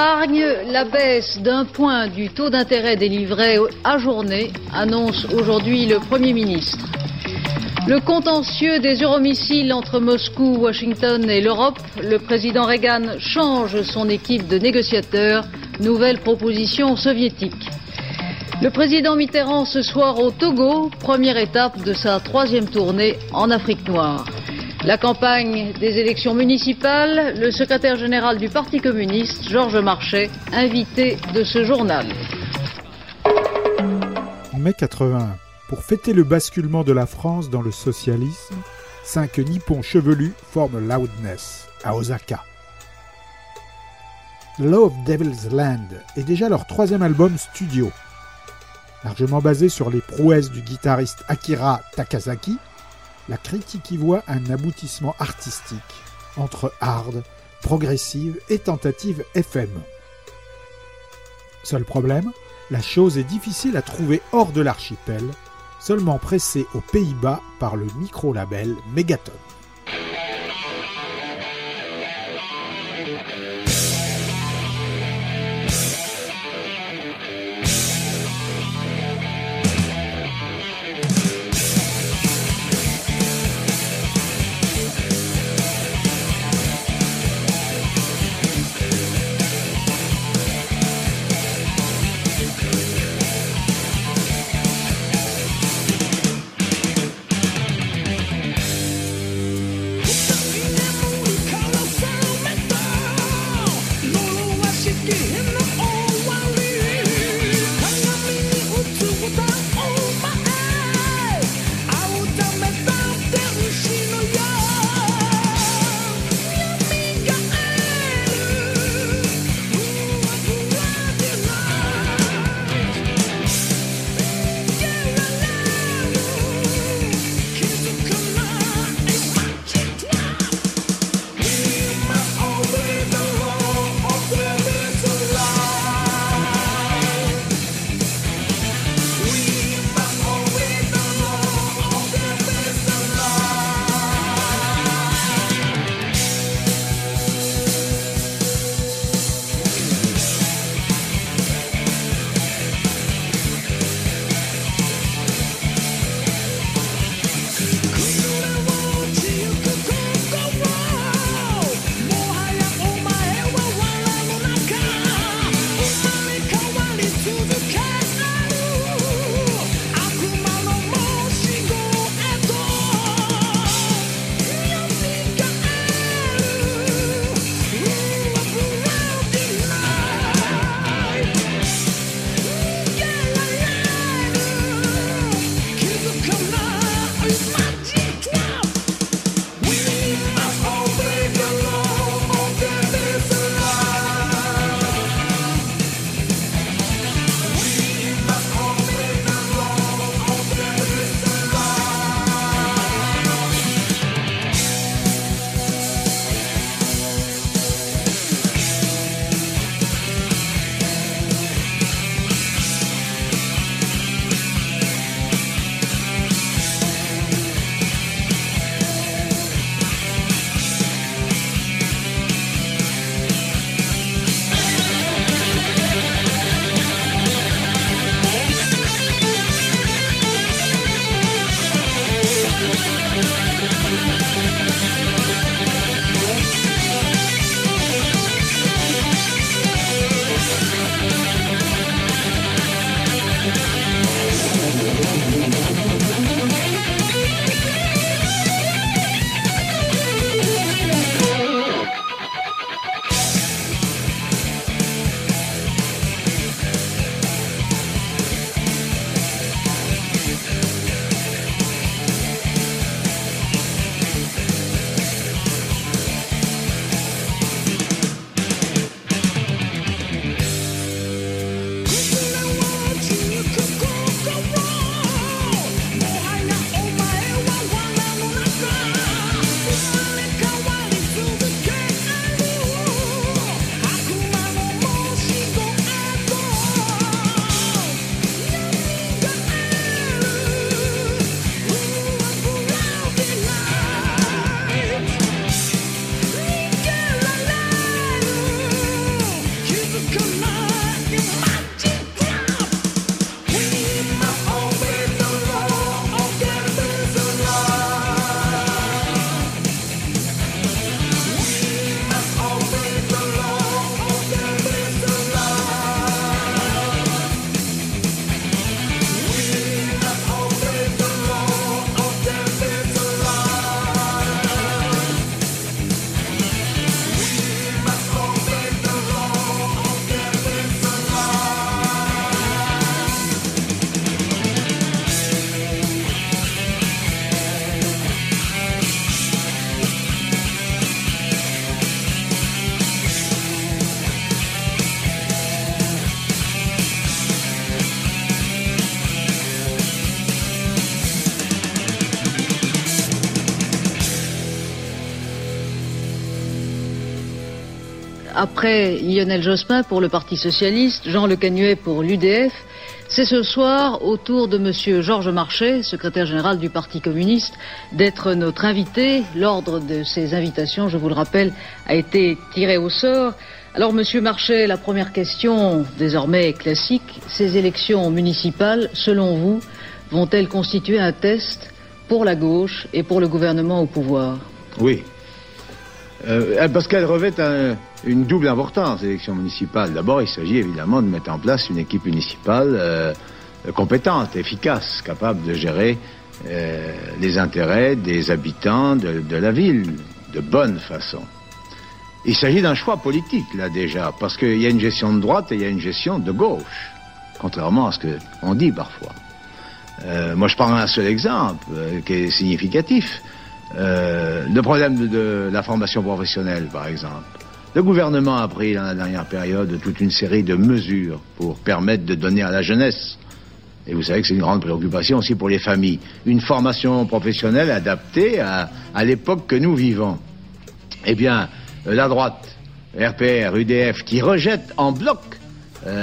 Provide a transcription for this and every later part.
Argne, la baisse d'un point du taux d'intérêt des livrets à journée, annonce aujourd'hui le Premier ministre. Le contentieux des euromissiles entre Moscou, Washington et l'Europe, le président Reagan change son équipe de négociateurs, nouvelle proposition soviétique. Le président Mitterrand ce soir au Togo, première étape de sa troisième tournée en Afrique noire. La campagne des élections municipales, le secrétaire général du Parti communiste, Georges Marchais, invité de ce journal. Mai 81. Pour fêter le basculement de la France dans le socialisme, cinq nippons chevelus forment Loudness à Osaka. Love Devil's Land est déjà leur troisième album studio. Largement basé sur les prouesses du guitariste Akira Takasaki, la critique y voit un aboutissement artistique entre hard, progressive et tentative FM. Seul problème, la chose est difficile à trouver hors de l'archipel, seulement pressée aux Pays-Bas par le micro-label Megaton. Après Lionel Jospin pour le Parti Socialiste, Jean Le Canuet pour l'UDF, c'est ce soir au tour de Monsieur Georges Marchais, secrétaire général du Parti communiste, d'être notre invité. L'ordre de ces invitations, je vous le rappelle, a été tiré au sort. Alors, Monsieur Marchais, la première question, désormais classique, ces élections municipales, selon vous, vont-elles constituer un test pour la gauche et pour le gouvernement au pouvoir? Oui. Euh, parce qu'elles revêtent une double importance, les élections municipales. D'abord, il s'agit évidemment de mettre en place une équipe municipale euh, compétente, efficace, capable de gérer euh, les intérêts des habitants de, de la ville de bonne façon. Il s'agit d'un choix politique, là déjà, parce qu'il y a une gestion de droite et il y a une gestion de gauche, contrairement à ce qu'on dit parfois. Moi, je prends un seul exemple qui est significatif. Euh, le problème de, la formation professionnelle, par exemple. Le gouvernement a pris dans la dernière période toute une série de mesures pour permettre de donner à la jeunesse, et vous savez que c'est une grande préoccupation aussi pour les familles, une formation professionnelle adaptée à, à l'époque que nous vivons. Eh bien, la droite, RPR, UDF, qui rejette en bloc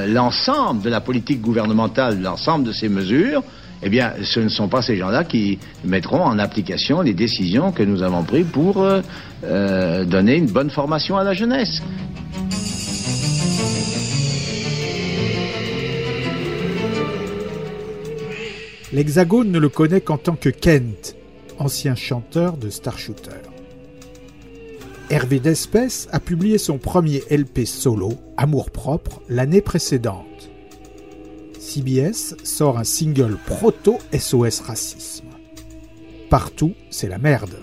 l'ensemble de la politique gouvernementale, l'ensemble de ces mesures, eh bien, ce ne sont pas ces gens-là qui mettront en application les décisions que nous avons prises pour euh, euh, donner une bonne formation à la jeunesse. L'Hexagone ne le connaît qu'en tant que Kent, ancien chanteur de Star Shooter. Hervé Despès a publié son premier LP solo, Amour propre, l'année précédente. CBS sort un single proto SOS Racisme. Partout, c'est la merde.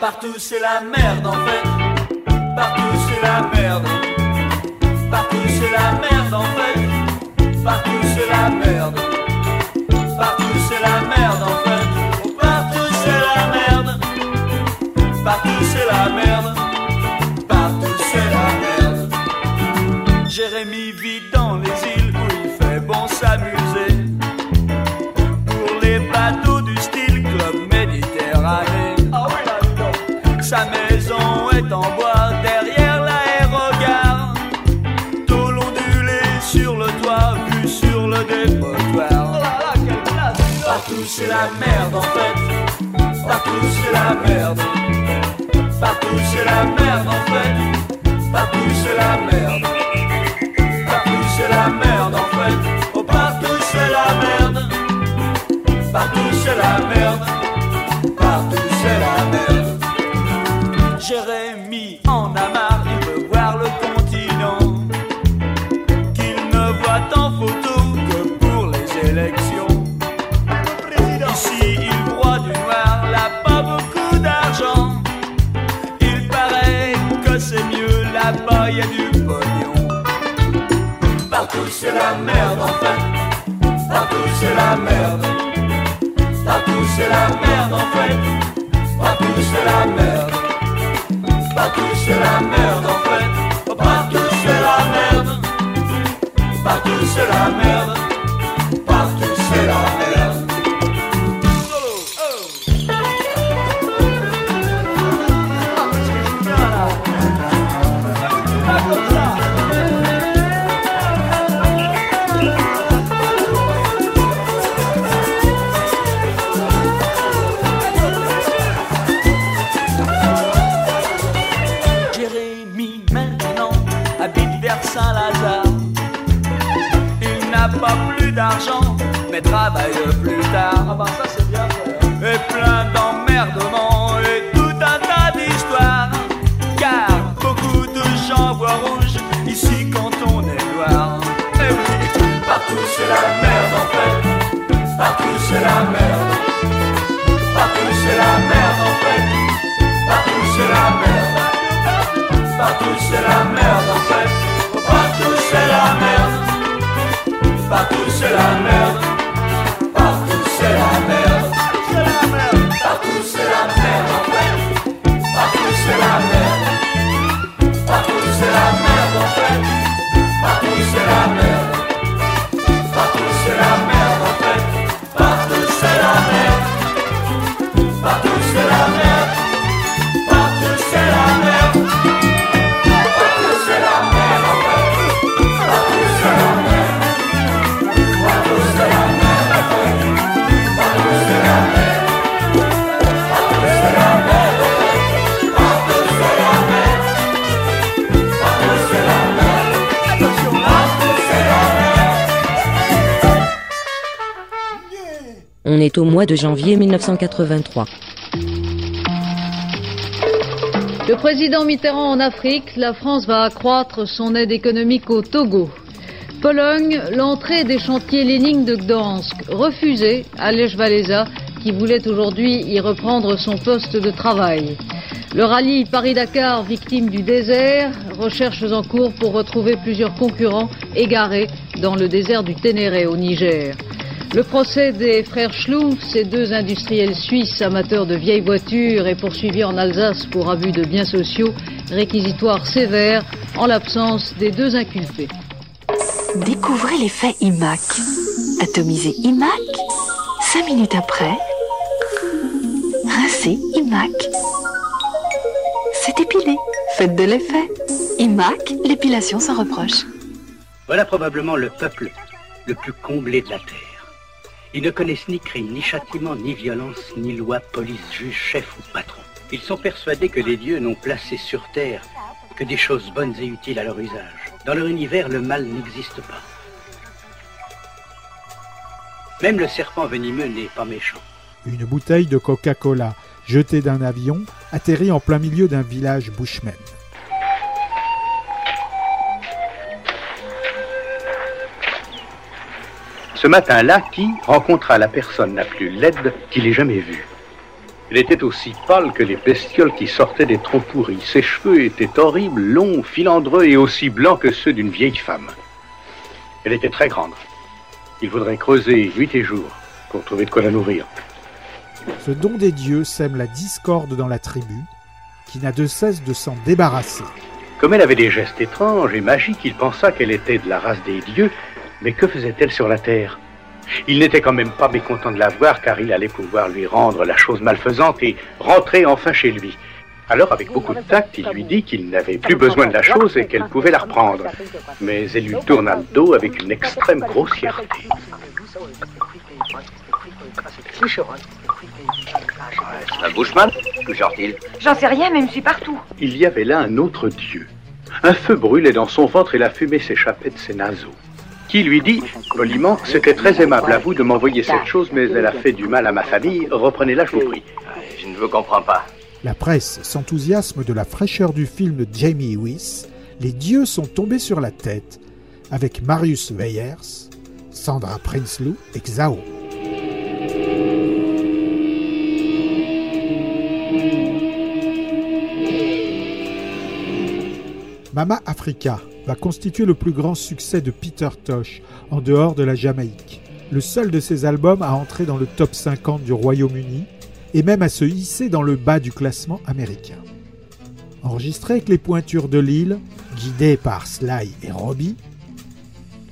Partout, c'est la merde en fait. Partout, c'est la merde. Partout, c'est la merde en fait. Partout, c'est la merde. Partout, c'est la merde c'est la merde en fait, partout c'est la merde, partout c'est la merde en fait, partout c'est la merde, partout c'est la merde en fait c'est la merde. Partout c'est la merde. Partout c'est la merde. La merde en fait. Partout c'est la merde. Partout c'est la merde en fait. Partout c'est la merde. Partout c'est la merde en fait. Partout c'est la merde. Partout c'est la merde. Mais travaille plus tard. Ah bah ça c'est bien Et plein d'emmerdements et tout un tas d'histoires. Car beaucoup de gens voient rouge ici quand on est noir. Et oui, partout c'est la merde en fait. Partout c'est la merde. Partout c'est la merde en fait. Partout c'est la merde. Partout c'est la merde en fait. Partout c'est la merde. Partout c'est la merde. Merde au mois de janvier 1983. Le président Mitterrand en Afrique, la France va accroître son aide économique au Togo. Pologne, l'entrée des chantiers Lénine de Gdansk, refusée à Lech qui voulait aujourd'hui y reprendre son poste de travail. Le rallye Paris-Dakar, victime du désert, recherches en cours pour retrouver plusieurs concurrents égarés dans le désert du Ténéré au Niger. Le procès des frères Schlumpf, ces deux industriels suisses amateurs de vieilles voitures, est poursuivi en Alsace pour abus de biens sociaux, réquisitoire sévère en l'absence des deux inculpés. Découvrez l'effet IMAC. Atomisez IMAC, 5 minutes après, rincez IMAC. C'est épilé. Faites de l'effet. IMAC, l'épilation sans reproche. Voilà probablement le peuple le plus comblé de la Terre. Ils ne connaissent ni crime, ni châtiment, ni violence, ni loi, police, juge, chef ou patron. Ils sont persuadés que les dieux n'ont placé sur Terre que des choses bonnes et utiles à leur usage. Dans leur univers, le mal n'existe pas. Même le serpent venimeux n'est pas méchant. Une bouteille de Coca-Cola jetée d'un avion atterrit en plein milieu d'un village bushman. Ce matin-là, qui rencontra la personne la plus laide qu'il ait jamais vue. Elle était aussi pâle que les bestioles qui sortaient des troncs pourris. Ses cheveux étaient horribles, longs, filandreux et aussi blancs que ceux d'une vieille femme. Elle était très grande. Il faudrait creuser nuit et jour pour trouver de quoi la nourrir. Ce don des dieux sème la discorde dans la tribu, qui n'a de cesse de s'en débarrasser. Comme elle avait des gestes étranges et magiques, il pensa qu'elle était de la race des dieux, mais que faisait-elle sur la terre? Il n'était quand même pas mécontent de la voir, car il allait pouvoir lui rendre la chose malfaisante et rentrer enfin chez lui. Alors, avec beaucoup de tact, il lui dit qu'il n'avait plus besoin de la chose et qu'elle pouvait la reprendre. Mais elle lui tourna le dos avec une extrême grossièreté. Un bushman Où genre-t-il? J'en sais rien, mais je suis partout. Il y avait là un autre dieu. Un feu brûlait dans son ventre et la fumée s'échappait de ses naseaux. Qui lui dit, poliment, c'était très aimable à vous de m'envoyer cette chose, mais elle a fait du mal à ma famille, reprenez-la, je vous prie. Je ne vous comprends pas. La presse s'enthousiasme de la fraîcheur du film de Jamie Wyss. Les dieux sont tombés sur la tête avec Marius Weyers, Sandra Prinsloo et Xao. Mama Africa va constituer le plus grand succès de Peter Tosh en dehors de la Jamaïque. Le seul de ses albums à entrer dans le top 50 du Royaume-Uni et même à se hisser dans le bas du classement américain. Enregistré avec les pointures de Lille, guidé par Sly et Robbie,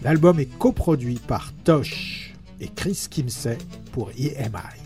l'album est coproduit par Tosh et Chris Kimsey pour EMI.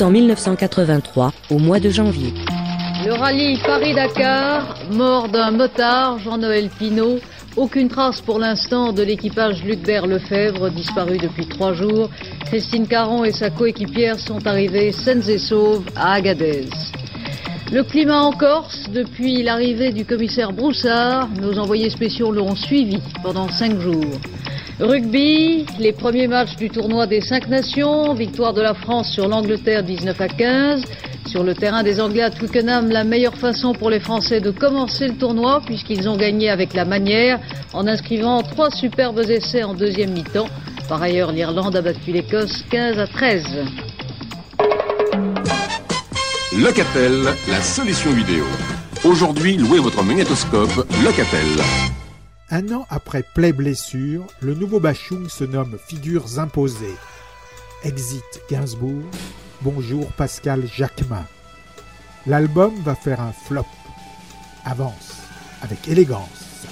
En 1983, au mois de janvier. Le rallye Paris-Dakar, mort d'un motard, Jean-Noël Pinault. Aucune trace pour l'instant de l'équipage Lucbert Lefebvre, disparu depuis trois jours. Christine Caron et sa coéquipière sont arrivées saines et sauves à Agadez. Le climat en Corse, depuis l'arrivée du commissaire Broussard, nos envoyés spéciaux l'ont suivi pendant cinq jours. Rugby, les premiers matchs du tournoi des cinq nations, victoire de la France sur l'Angleterre 19 à 15. Sur le terrain des Anglais à Twickenham, la meilleure façon pour les Français de commencer le tournoi, puisqu'ils ont gagné avec la manière, en inscrivant trois superbes essais en deuxième mi-temps. Par ailleurs, l'Irlande a battu l'Écosse 15 à 13. Locatel, la solution vidéo. Aujourd'hui, louez votre magnétoscope Locatel. Un an après Play Blessure, le nouveau Bachung se nomme Figures imposées. Exit Gainsbourg, bonjour Pascal Jacquemin. L'album va faire un flop. Avance avec élégance.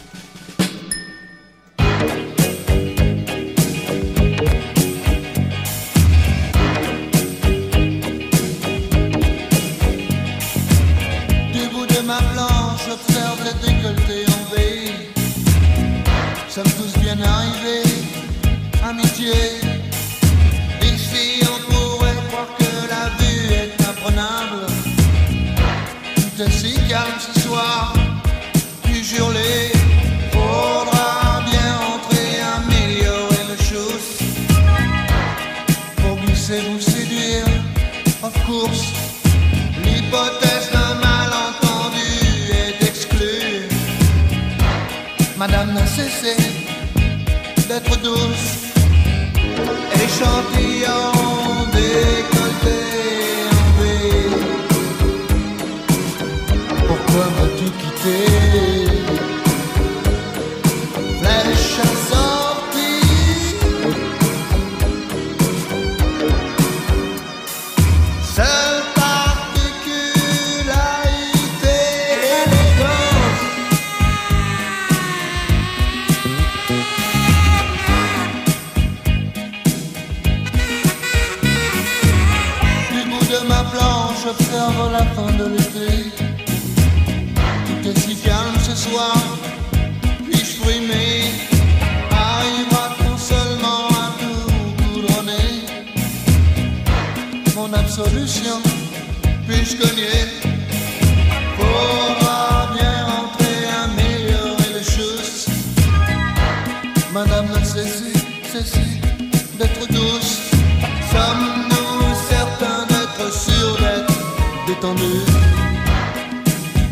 Tout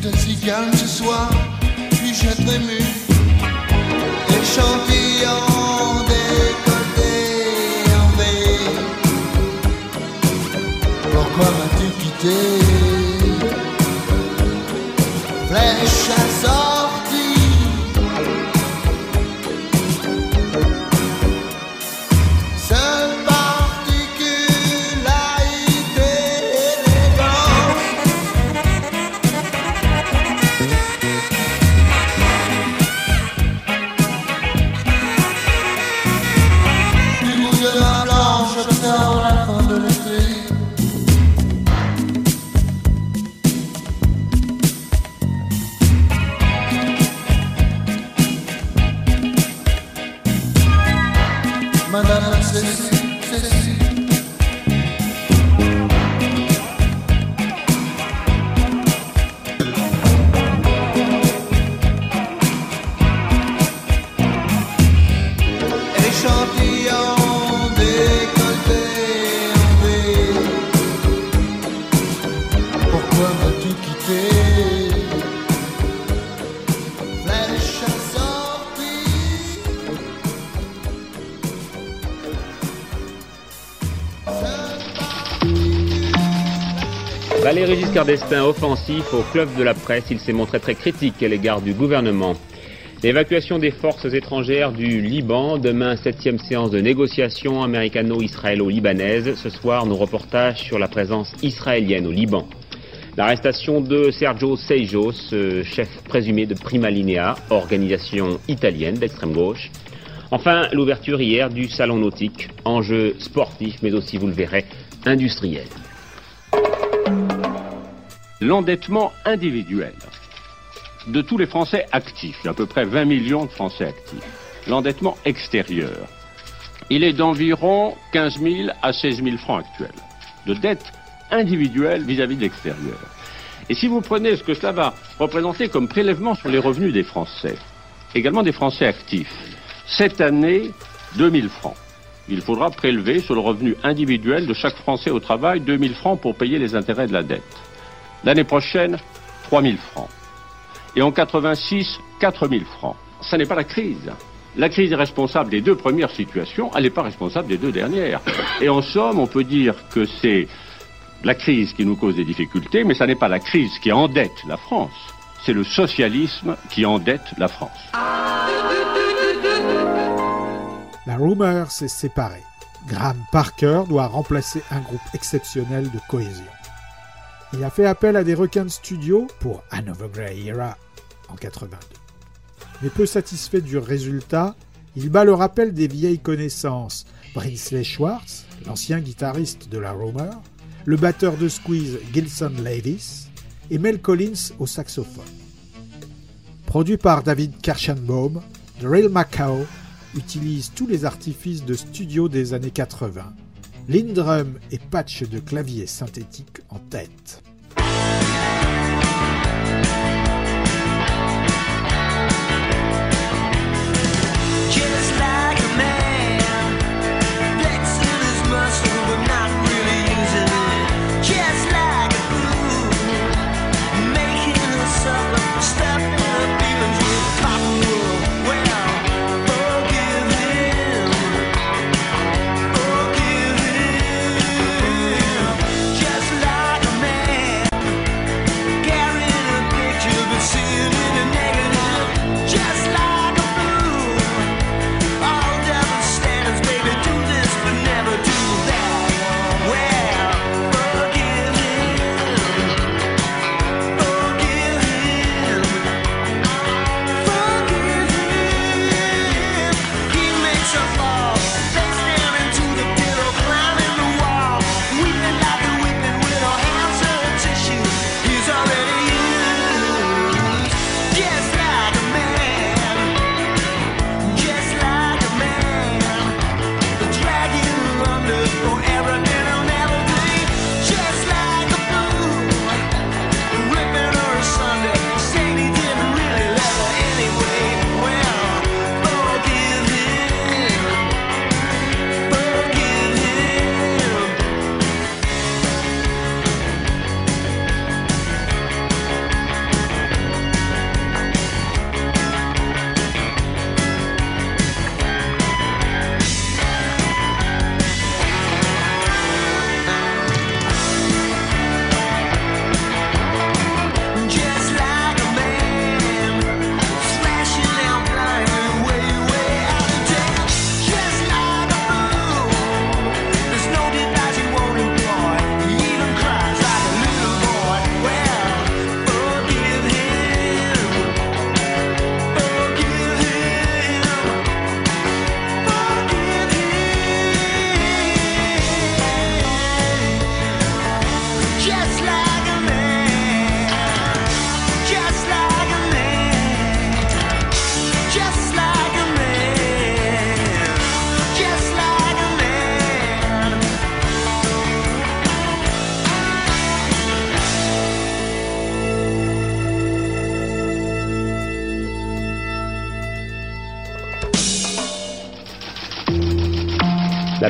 est si calme ce soir, puis-je être ému Échantillon décolleté en V. Pourquoi m'as-tu quitté? Giscard d'Estaing offensif au club de la presse, il s'est montré très critique à l'égard du gouvernement. L'évacuation des forces étrangères du Liban, demain septième séance de négociation américano-israélo-libanaise. Ce soir, nos reportages sur la présence israélienne au Liban. L'arrestation de Sergio Seijo, chef présumé de Prima Linea, organisation italienne d'extrême gauche. Enfin, l'ouverture hier du salon nautique, enjeu sportif, mais aussi, vous le verrez, industriel. L'endettement individuel de tous les Français actifs, il y a à peu près 20 millions de Français actifs, l'endettement extérieur, il est d'environ 15 000 à 16 000 francs actuels de dette individuelle vis-à-vis de l'extérieur. Et si vous prenez ce que cela va représenter comme prélèvement sur les revenus des Français, également des Français actifs, cette année, 2000 francs. Il faudra prélever sur le revenu individuel de chaque Français au travail 2000 francs pour payer les intérêts de la dette. L'année prochaine, 3000 francs. Et en 86, 4000 francs. Ça n'est pas la crise. La crise est responsable des deux premières situations, elle n'est pas responsable des deux dernières. Et en somme, on peut dire que c'est la crise qui nous cause des difficultés, mais ça n'est pas la crise qui endette la France, c'est le socialisme qui endette la France. La rumeur s'est séparée. Graham Parker doit remplacer un groupe exceptionnel de cohésion. Il a fait appel à des requins de studio pour Another Grey Era en 82. Mais peu satisfait du résultat, il bat le rappel des vieilles connaissances. Brinsley Schwartz, l'ancien guitariste de la Rumor, le batteur de Squeeze Gilson Lavis et Mel Collins au saxophone. Produit par David Kirschenbaum, The Real Macao utilise tous les artifices de studio des années 80, Lindrum et patch de clavier synthétique en tête.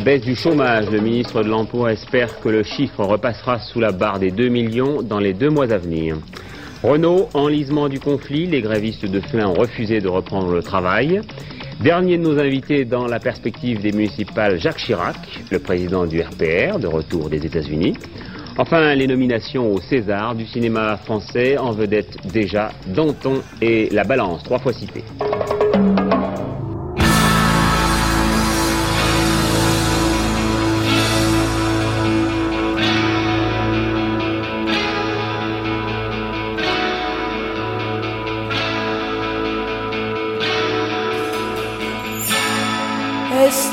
Baisse du chômage, le ministre de l'Emploi espère que le chiffre repassera sous la barre des 2 millions dans les deux mois à venir. Renault, enlisement du conflit, les grévistes de Flins ont refusé de reprendre le travail. Dernier de nos invités dans la perspective des municipales, Jacques Chirac, le président du RPR, de retour des États-Unis. Enfin, les nominations au César du cinéma français, en vedette déjà Danton et La Balance, trois fois cités.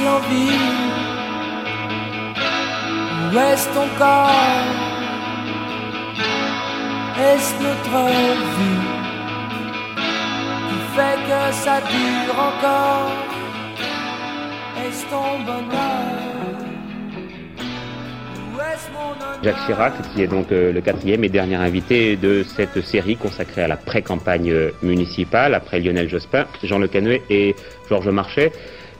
L'envie. Reste ton corps Est-ce notre vie fait que ça dure encore? Est-ce ton bonheur? Jacques Chirac, qui est donc euh, le quatrième et dernier invité de cette série consacrée à la pré-campagne euh, municipale, après Lionel Jospin, Jean Le Canuet et Georges Marchais.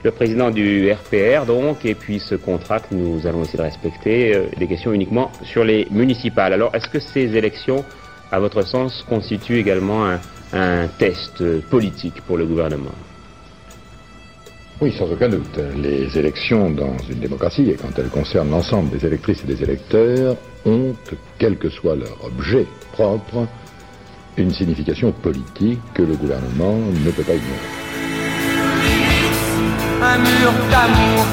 Le président du RPR, donc, et puis ce contrat que nous allons essayer de respecter, euh, des questions uniquement sur les municipales. Alors, est-ce que ces élections, à votre sens, constituent également un, un test politique pour le gouvernement? Oui, sans aucun doute. Les élections dans une démocratie, et quand elles concernent l'ensemble des électrices et des électeurs, ont, quel que soit leur objet propre, une signification politique que le gouvernement ne peut pas ignorer. Un mur d'amour.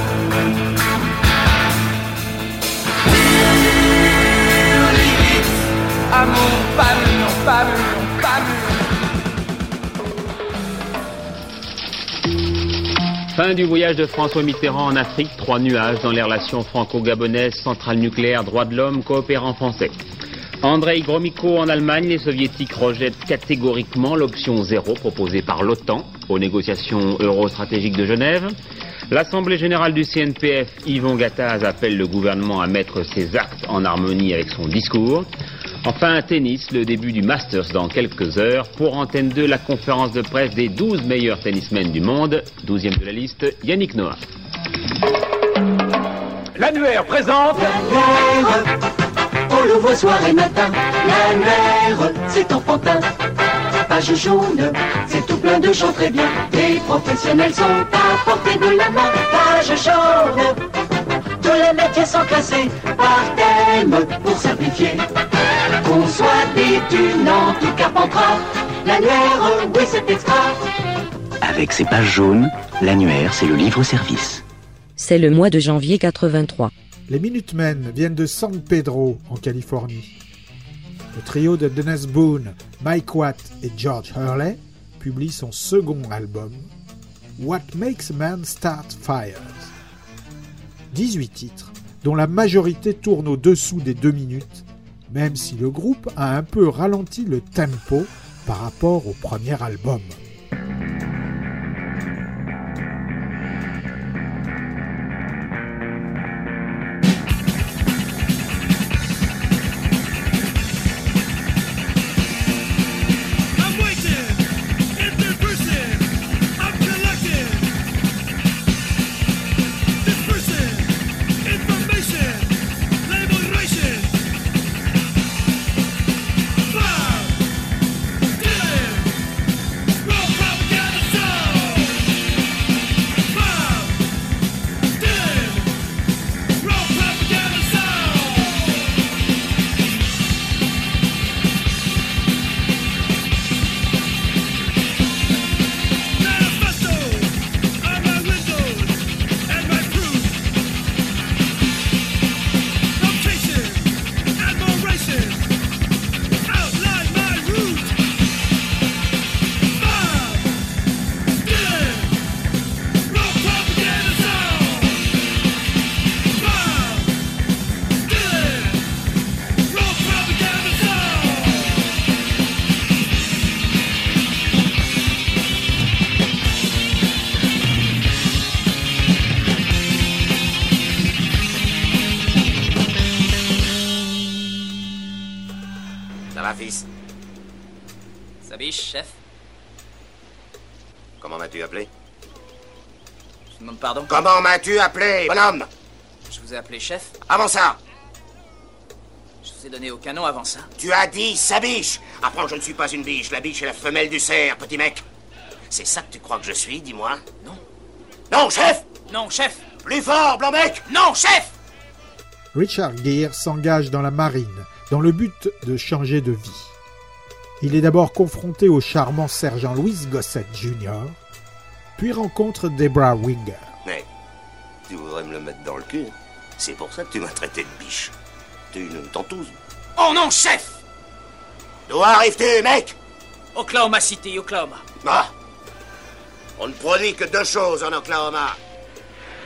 Fin du voyage de François Mitterrand en Afrique, trois nuages dans les relations franco-gabonaises, centrale nucléaire, droits de l'homme, coopérant français. Andrei Gromyko en Allemagne, les soviétiques rejettent catégoriquement l'option zéro proposée par l'OTAN aux négociations euro-stratégiques de Genève. L'Assemblée générale du CNPF, Yvon Gattaz, appelle le gouvernement à mettre ses actes en harmonie avec son discours. Enfin, tennis, le début du Masters dans quelques heures. Pour Antenne 2, la conférence de presse des 12 meilleurs tennismen du monde. 12e de la liste, Yannick Noah. L'annuaire présente. On le voit soir et matin, l'annuaire, c'est enfantin. Page jaune, c'est tout plein de gens très bien. Les professionnels sont à portée de la main. Page jaune, tous les métiers sont classés par thème pour simplifier. Qu'on soit détunant ou carpentras, l'annuaire, oui c'est extra. Avec ses pages jaunes, l'annuaire, c'est le livre-service. C'est le mois de janvier 83. Les Minutemen viennent de San Pedro, en Californie. Le trio de Dennis Boone, Mike Watt et George Hurley publie son second album, What Makes a Man Start Fires. 18 titres, dont la majorité tourne au-dessous des deux minutes, même si le groupe a un peu ralenti le tempo par rapport au premier album. Comment m'as-tu appelé, bonhomme Je vous ai appelé chef Avant ça, Je vous ai donné aucun nom avant ça tu as dit sa biche. Apprends, je ne suis pas une biche. La biche est la femelle du cerf, petit mec. C'est ça que tu crois que je suis, dis-moi Non. Non, chef Non, chef Plus fort, blanc-bec Non, chef Richard Gere s'engage dans la marine dans le but de changer de vie. Il est d'abord confronté au charmant sergent Louis Gossett Jr., puis rencontre Debra Winger. Mais, tu voudrais me le mettre dans le cul C'est pour ça que tu m'as traité de biche. T'es une tentouse. Oh non, chef D'où arrives-tu, mec? Oklahoma City, Oklahoma. Ah On ne produit que deux choses en Oklahoma.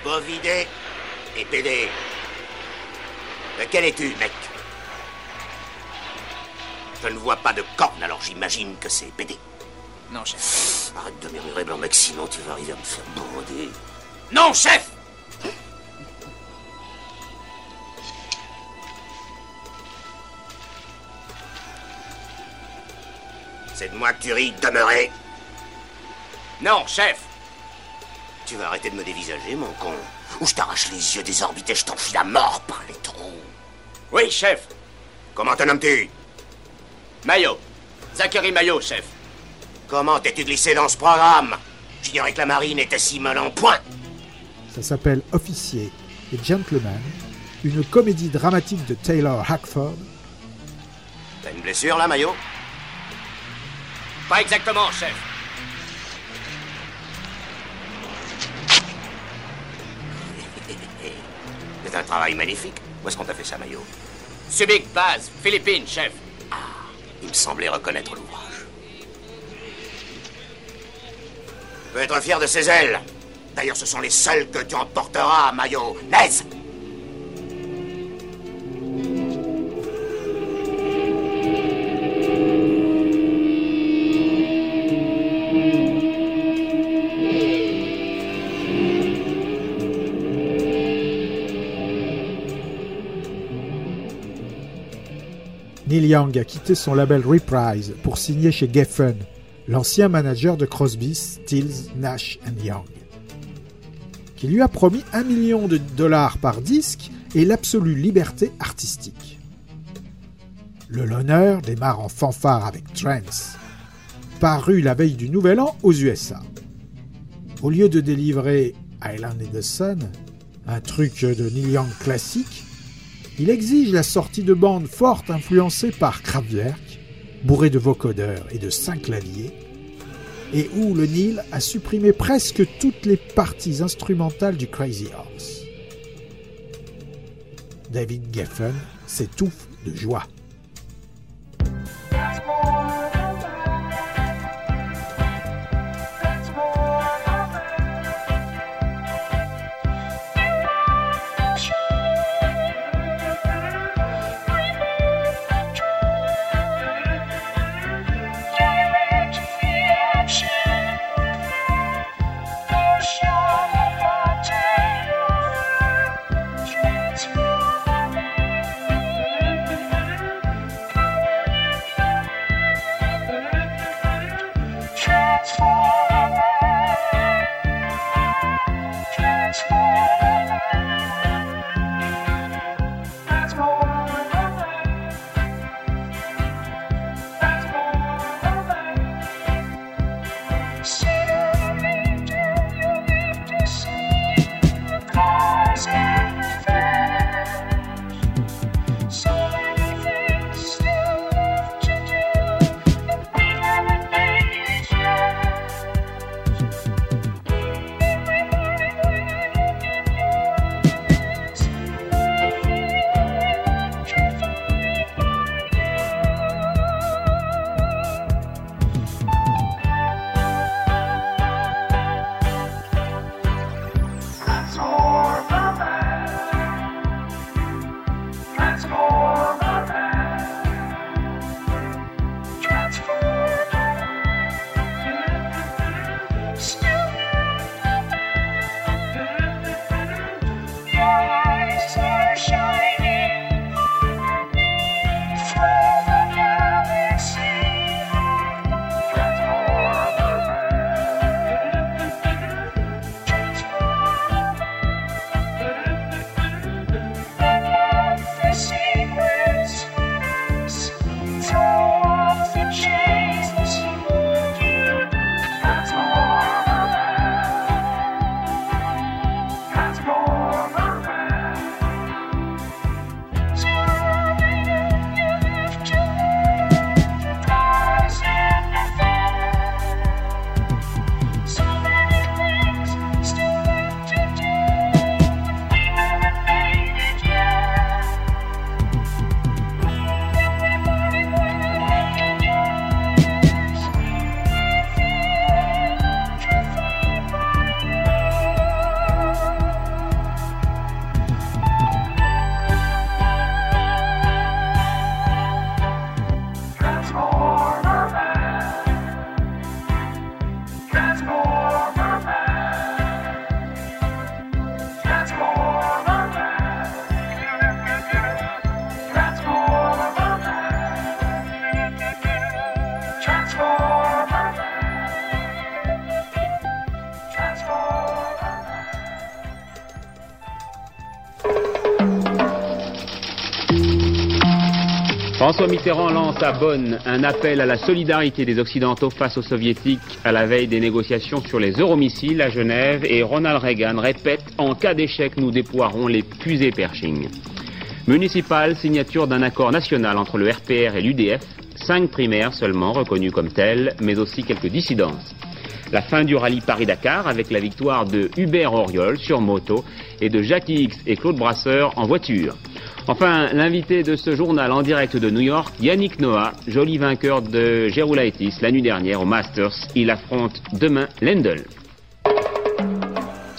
Bovidé et PD. Lequel es-tu, mec? Je ne vois pas de corne, alors j'imagine que c'est BD. Non, chef. Arrête de murmurer, Blanc-Bec, sinon tu vas arriver à me faire broder. Non, chef C'est de moi que tu ris, demeurer. Non, chef Tu vas arrêter de me dévisager, mon con? Ou je t'arrache les yeux désorbités, je t'enfuis la mort par les trous. Oui, chef. Comment te nommes-tu? Maillot. Zachary Maillot, chef. Comment t'es-tu glissé dans ce programme? J'ignorais que la marine était si mal en point. Ça s'appelle Officier et Gentleman, une comédie dramatique de Taylor Hackford. T'as une blessure là, Maillot? Pas exactement, chef. C'est un travail magnifique. Où est-ce qu'on t'a fait ça, Maillot? Subic Base, Philippines, chef. Il me semblait reconnaître l'ouvrage. Tu peux être fier de ses ailes. D'ailleurs, ce sont les seules que tu emporteras, Maillot. Naise Neil Young a quitté son label Reprise pour signer chez Geffen, l'ancien manager de Crosby, Stills, Nash Young, qui lui a promis un million de dollars par disque et l'absolue liberté artistique. Le Loner démarre en fanfare avec Trance, paru la veille du Nouvel An aux USA. Au lieu de délivrer Island in the Sun, un truc de Neil Young classique, il exige la sortie de bandes fortes influencées par Kraftwerk, bourrées de vocodeurs et de cinq claviers, et où le Neil a supprimé presque toutes les parties instrumentales du Crazy Horse. David Geffen s'étouffe de joie. François Mitterrand lance à Bonn un appel à la solidarité des Occidentaux face aux Soviétiques à la veille des négociations sur les euromissiles à Genève et Ronald Reagan répète En cas d'échec, nous déploierons les fusées Pershing. Municipal, signature d'un accord national entre le RPR et l'UDF, cinq primaires seulement reconnues comme telles, mais aussi quelques dissidences. La fin du rallye Paris-Dakar avec la victoire de Hubert Auriol sur moto et de Jackie X et Claude Brasseur en voiture. Enfin, l'invité de ce journal en direct de New York, Yannick Noah, joli vainqueur de Gerulaitis la nuit dernière au Masters. Il affronte demain Lendl.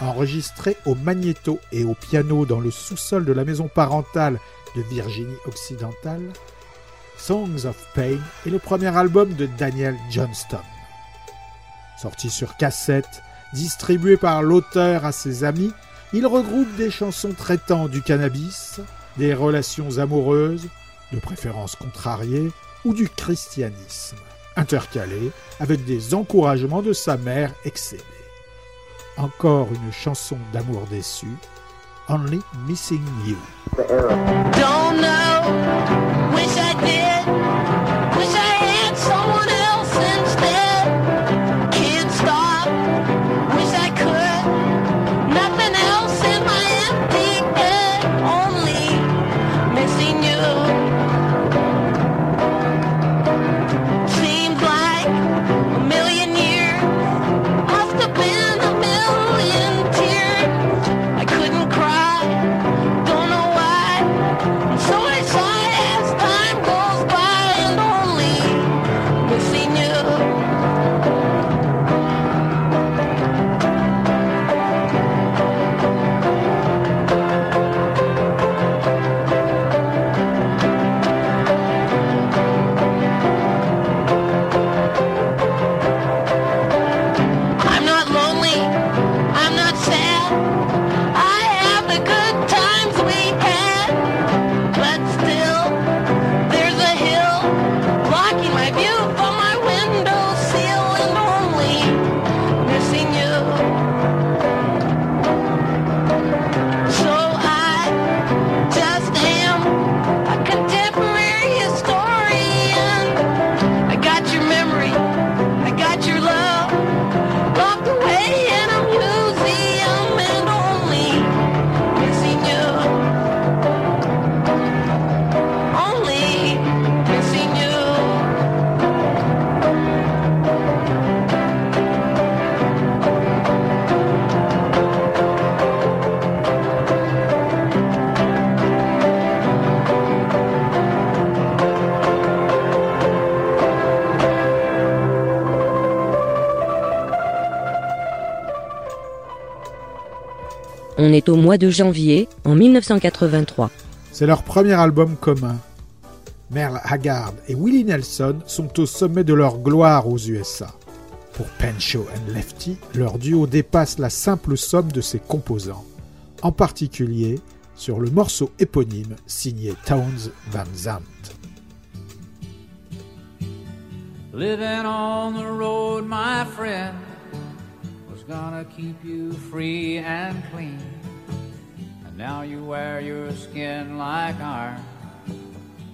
Enregistré au magnéto et au piano dans le sous-sol de la maison parentale de Virginie occidentale, Songs of Pain est le premier album de Daniel Johnston. Sorti sur cassette, distribué par l'auteur à ses amis, il regroupe des chansons traitant du cannabis, des relations amoureuses, de préférence contrariées, ou du christianisme, intercalés avec des encouragements de sa mère excédée. Encore une chanson d'amour déçu, Only Missing You. On est au mois de janvier, en 1983. C'est leur premier album commun. Merle Haggard et Willie Nelson sont au sommet de leur gloire aux USA. Pour Pancho and Lefty, leur duo dépasse la simple somme de ses composants, en particulier sur le morceau éponyme signé Towns Van Zandt. Living on the road, my friend, gonna keep you free and clean. And now you wear your skin like iron,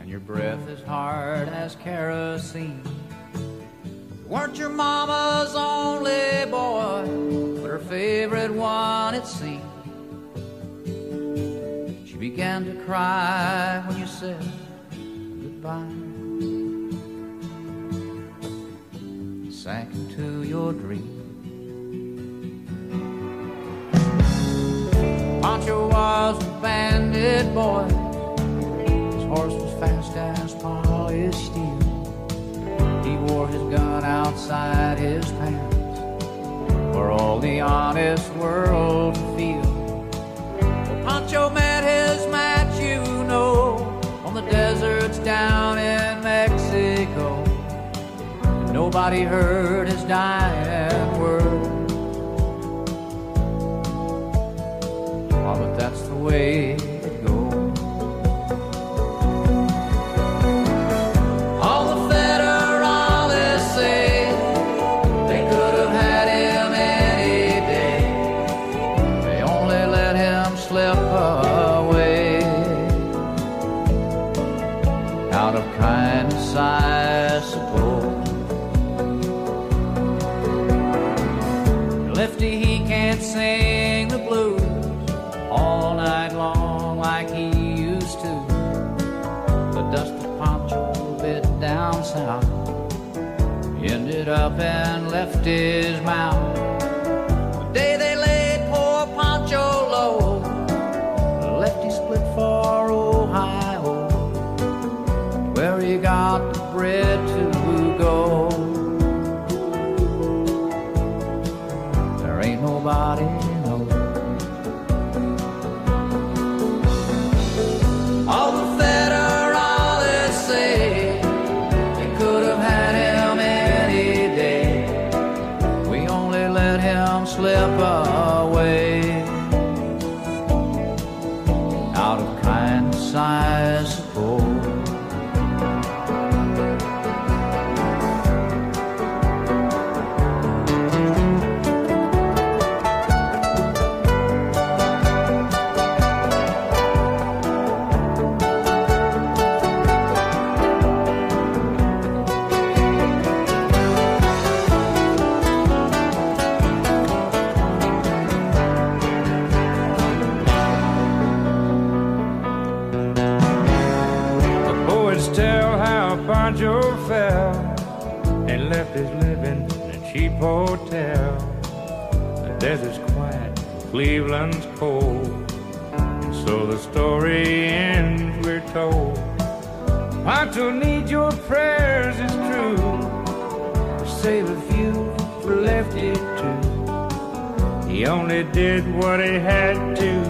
and your breath is hard as kerosene. You weren't your mama's only boy, but her favorite one, it seemed. She began to cry when you said goodbye. sank into your dream. Pancho was a bandit boy. His horse was fast as polished steel. He wore his gun outside his pants for all the honest world to feel. Well, Pancho met his match, you know, on the deserts down in Mexico. Nobody heard his dying word. But that's the way up and left his mouth. His living in a cheap hotel. The desert's quiet, Cleveland's cold, and so the story ends. We're told Pancho needs your prayers, it's true. Save a few for Lefty too. He only did what he had to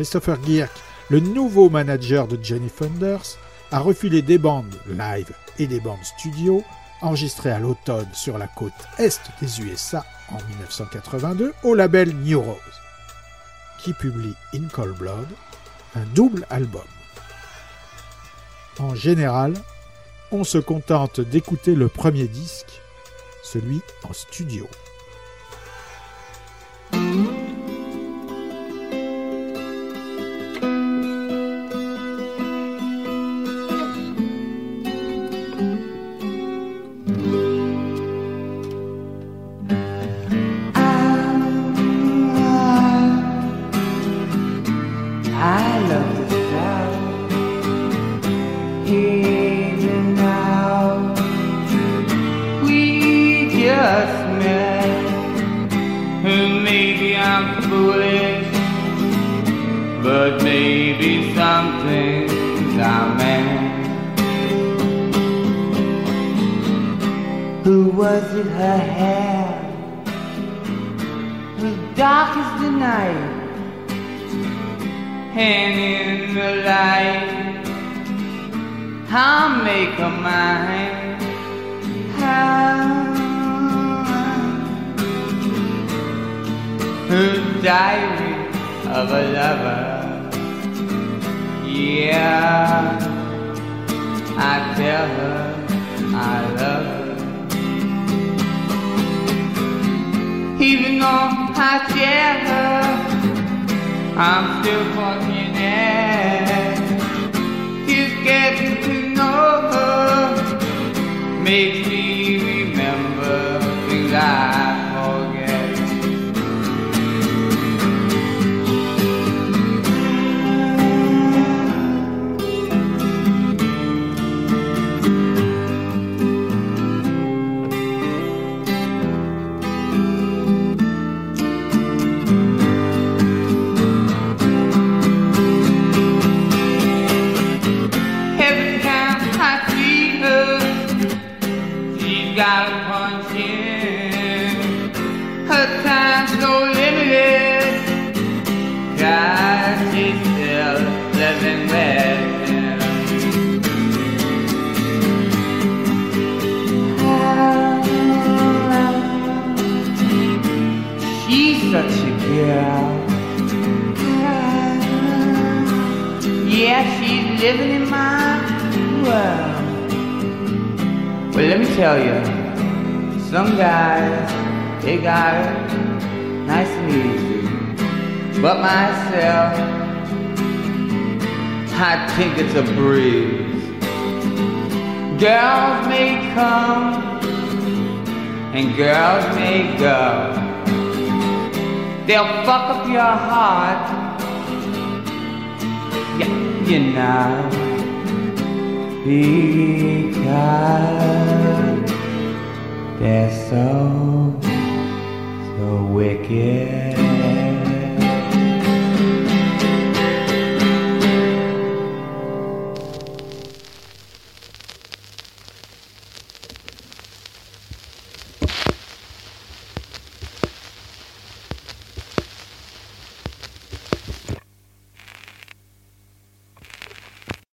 Christopher Gierk, le nouveau manager de Jenny Thunders, a refilé des bandes live et des bandes studio enregistrées à l'automne sur la côte est des USA en 1982 au label New Rose, qui publie In Cold Blood, un double album. En général, on se contente d'écouter le premier disque, celui en studio. of your heart